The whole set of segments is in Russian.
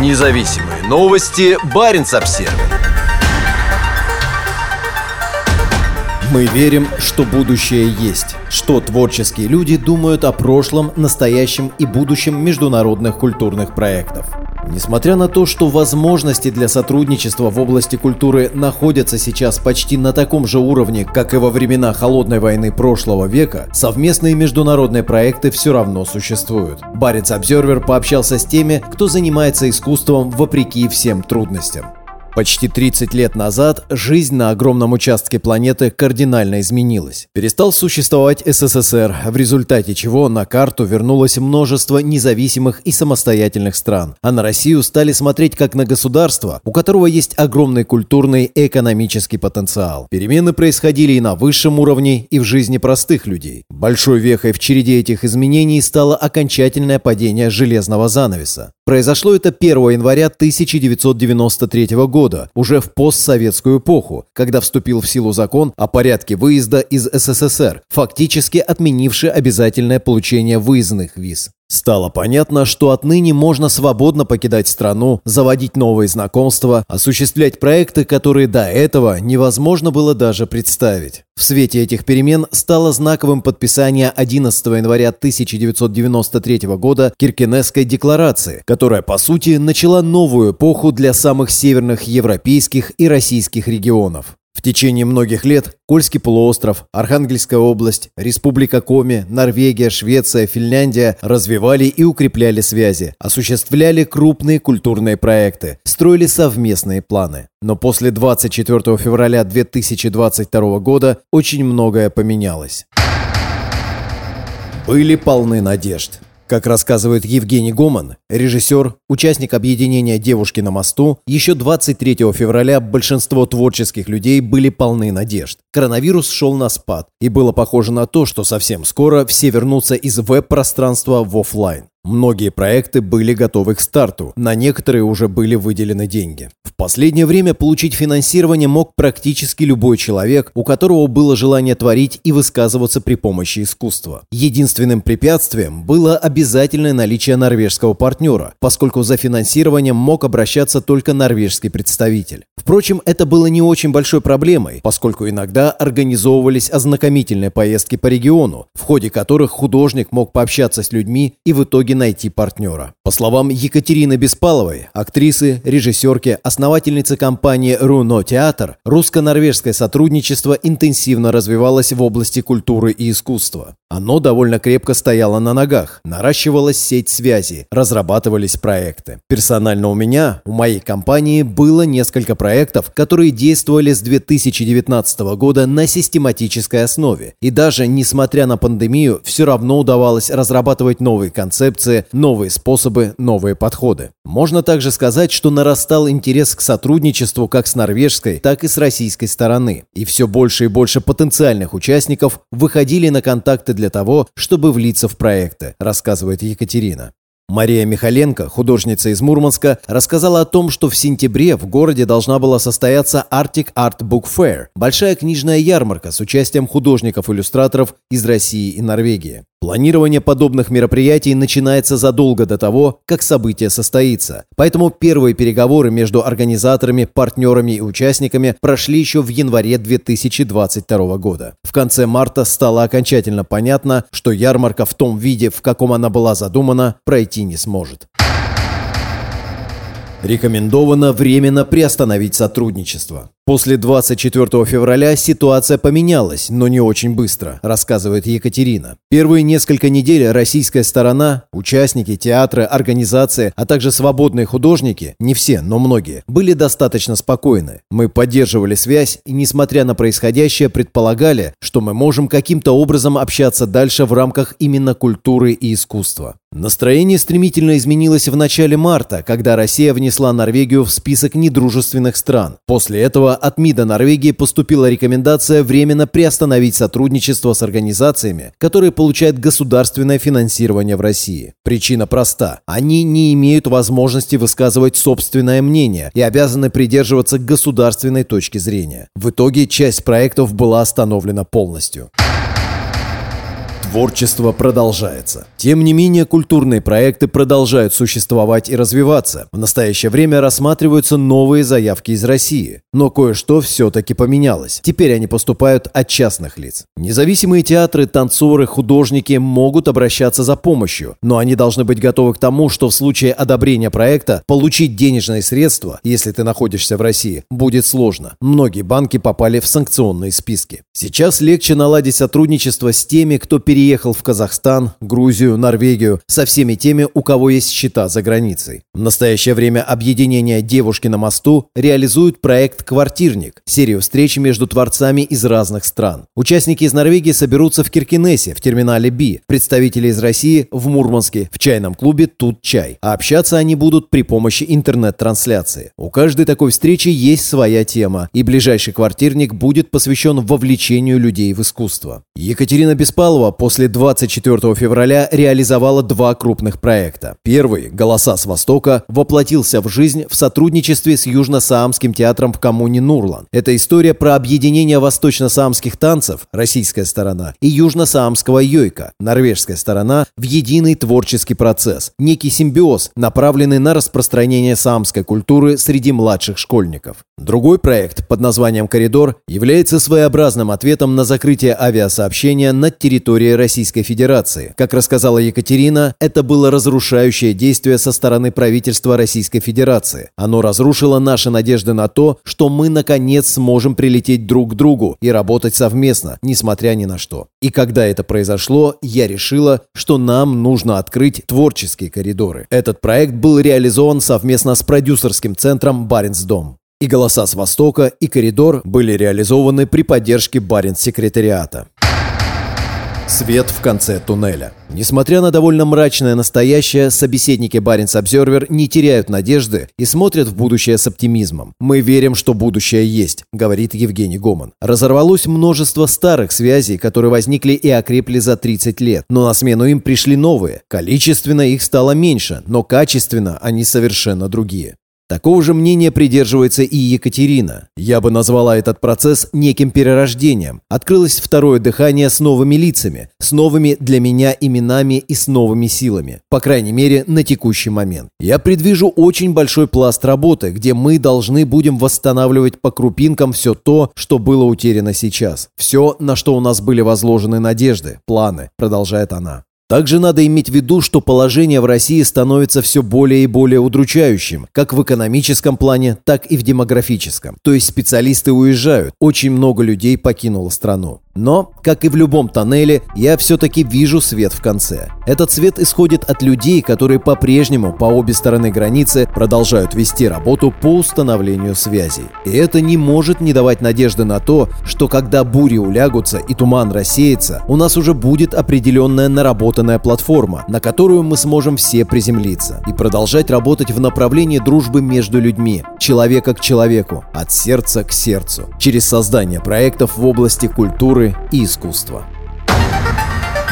Независимые новости. Барин обсерва Мы верим, что будущее есть, что творческие люди думают о прошлом, настоящем и будущем международных культурных проектов. Несмотря на то, что возможности для сотрудничества в области культуры находятся сейчас почти на таком же уровне, как и во времена холодной войны прошлого века, совместные международные проекты все равно существуют. Барец Обзервер пообщался с теми, кто занимается искусством вопреки всем трудностям. Почти 30 лет назад жизнь на огромном участке планеты кардинально изменилась. Перестал существовать СССР, в результате чего на карту вернулось множество независимых и самостоятельных стран. А на Россию стали смотреть как на государство, у которого есть огромный культурный и экономический потенциал. Перемены происходили и на высшем уровне, и в жизни простых людей. Большой вехой в череде этих изменений стало окончательное падение железного занавеса. Произошло это 1 января 1993 года, уже в постсоветскую эпоху, когда вступил в силу закон о порядке выезда из СССР, фактически отменивший обязательное получение выездных виз. Стало понятно, что отныне можно свободно покидать страну, заводить новые знакомства, осуществлять проекты, которые до этого невозможно было даже представить. В свете этих перемен стало знаковым подписание 11 января 1993 года Киркенесской декларации, которая, по сути, начала новую эпоху для самых северных европейских и российских регионов. В течение многих лет Кольский полуостров, Архангельская область, Республика Коми, Норвегия, Швеция, Финляндия развивали и укрепляли связи, осуществляли крупные культурные проекты, строили совместные планы. Но после 24 февраля 2022 года очень многое поменялось. Были полны надежд. Как рассказывает Евгений Гоман, режиссер, участник объединения «Девушки на мосту», еще 23 февраля большинство творческих людей были полны надежд. Коронавирус шел на спад, и было похоже на то, что совсем скоро все вернутся из веб-пространства в офлайн. Многие проекты были готовы к старту, на некоторые уже были выделены деньги. В последнее время получить финансирование мог практически любой человек, у которого было желание творить и высказываться при помощи искусства. Единственным препятствием было обязательное наличие норвежского партнера, поскольку за финансированием мог обращаться только норвежский представитель. Впрочем, это было не очень большой проблемой, поскольку иногда организовывались ознакомительные поездки по региону, в ходе которых художник мог пообщаться с людьми и в итоге найти партнера. По словам Екатерины Беспаловой, актрисы, режиссерки, основательницы компании «Руно Театр», русско-норвежское сотрудничество интенсивно развивалось в области культуры и искусства. Оно довольно крепко стояло на ногах, наращивалась сеть связей, разрабатывались проекты. Персонально у меня, у моей компании было несколько проектов, которые действовали с 2019 года на систематической основе. И даже несмотря на пандемию, все равно удавалось разрабатывать новые концепции, новые способы, новые подходы. Можно также сказать, что нарастал интерес к сотрудничеству как с норвежской, так и с российской стороны. И все больше и больше потенциальных участников выходили на контакты для того, чтобы влиться в проекты, рассказывает Екатерина. Мария Михаленко, художница из Мурманска, рассказала о том, что в сентябре в городе должна была состояться Arctic Art Book Fair – большая книжная ярмарка с участием художников-иллюстраторов из России и Норвегии. Планирование подобных мероприятий начинается задолго до того, как событие состоится. Поэтому первые переговоры между организаторами, партнерами и участниками прошли еще в январе 2022 года. В конце марта стало окончательно понятно, что ярмарка в том виде, в каком она была задумана, пройти не сможет. Рекомендовано временно приостановить сотрудничество. После 24 февраля ситуация поменялась, но не очень быстро, рассказывает Екатерина. Первые несколько недель российская сторона, участники, театры, организации, а также свободные художники, не все, но многие, были достаточно спокойны. Мы поддерживали связь и, несмотря на происходящее, предполагали, что мы можем каким-то образом общаться дальше в рамках именно культуры и искусства. Настроение стремительно изменилось в начале марта, когда Россия внесла Норвегию в список недружественных стран. После этого от МИДа Норвегии поступила рекомендация временно приостановить сотрудничество с организациями, которые получают государственное финансирование в России. Причина проста. Они не имеют возможности высказывать собственное мнение и обязаны придерживаться государственной точки зрения. В итоге часть проектов была остановлена полностью. Творчество продолжается. Тем не менее, культурные проекты продолжают существовать и развиваться. В настоящее время рассматриваются новые заявки из России. Но кое-что все-таки поменялось. Теперь они поступают от частных лиц. Независимые театры, танцоры, художники могут обращаться за помощью, но они должны быть готовы к тому, что в случае одобрения проекта получить денежные средства, если ты находишься в России, будет сложно. Многие банки попали в санкционные списки. Сейчас легче наладить сотрудничество с теми, кто перед переехал в Казахстан, Грузию, Норвегию, со всеми теми, у кого есть счета за границей. В настоящее время объединение «Девушки на мосту» реализует проект «Квартирник» – серию встреч между творцами из разных стран. Участники из Норвегии соберутся в Киркинессе, в терминале «Би», представители из России – в Мурманске, в чайном клубе «Тут чай». А общаться они будут при помощи интернет-трансляции. У каждой такой встречи есть своя тема, и ближайший квартирник будет посвящен вовлечению людей в искусство. Екатерина Беспалова после 24 февраля реализовала два крупных проекта. Первый «Голоса с Востока» воплотился в жизнь в сотрудничестве с Южно-Саамским театром в коммуне Нурлан. Это история про объединение восточно-саамских танцев, российская сторона, и южно-саамского йойка, норвежская сторона, в единый творческий процесс, некий симбиоз, направленный на распространение саамской культуры среди младших школьников. Другой проект под названием «Коридор» является своеобразным ответом на закрытие авиасообщения над территорией Российской Федерации. Как рассказала Екатерина, это было разрушающее действие со стороны правительства Российской Федерации. Оно разрушило наши надежды на то, что мы наконец сможем прилететь друг к другу и работать совместно, несмотря ни на что. И когда это произошло, я решила, что нам нужно открыть творческие коридоры. Этот проект был реализован совместно с продюсерским центром «Баренцдом». И «Голоса с Востока», и «Коридор» были реализованы при поддержке Баренц-секретариата. Свет в конце туннеля. Несмотря на довольно мрачное настоящее, собеседники Баренц Обзервер не теряют надежды и смотрят в будущее с оптимизмом. «Мы верим, что будущее есть», — говорит Евгений Гоман. Разорвалось множество старых связей, которые возникли и окрепли за 30 лет, но на смену им пришли новые. Количественно их стало меньше, но качественно они совершенно другие. Такого же мнения придерживается и Екатерина. Я бы назвала этот процесс неким перерождением. Открылось второе дыхание с новыми лицами, с новыми для меня именами и с новыми силами. По крайней мере, на текущий момент. Я предвижу очень большой пласт работы, где мы должны будем восстанавливать по крупинкам все то, что было утеряно сейчас. Все, на что у нас были возложены надежды, планы, продолжает она. Также надо иметь в виду, что положение в России становится все более и более удручающим, как в экономическом плане, так и в демографическом. То есть специалисты уезжают, очень много людей покинуло страну. Но, как и в любом тоннеле, я все-таки вижу свет в конце. Этот свет исходит от людей, которые по-прежнему по обе стороны границы продолжают вести работу по установлению связей. И это не может не давать надежды на то, что когда бури улягутся и туман рассеется, у нас уже будет определенная наработанная платформа, на которую мы сможем все приземлиться и продолжать работать в направлении дружбы между людьми, человека к человеку, от сердца к сердцу, через создание проектов в области культуры, культуры и искусства.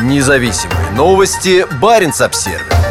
Независимые новости. Барин обсервис